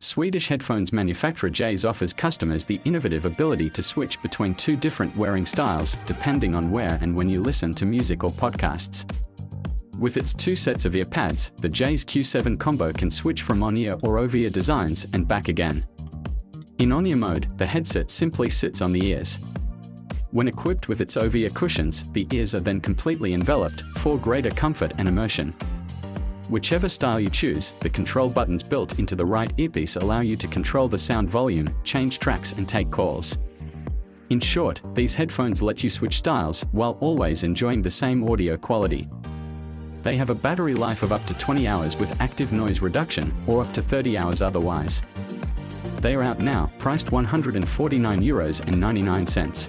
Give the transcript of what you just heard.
Swedish headphones manufacturer Jays offers customers the innovative ability to switch between two different wearing styles depending on where and when you listen to music or podcasts. With its two sets of ear pads, the Jays Q7 combo can switch from on-ear or over-ear designs and back again. In on-ear mode, the headset simply sits on the ears. When equipped with its over-ear cushions, the ears are then completely enveloped for greater comfort and immersion. Whichever style you choose, the control buttons built into the right earpiece allow you to control the sound volume, change tracks and take calls. In short, these headphones let you switch styles while always enjoying the same audio quality. They have a battery life of up to 20 hours with active noise reduction or up to 30 hours otherwise. They are out now, priced 149 euros and 99 cents.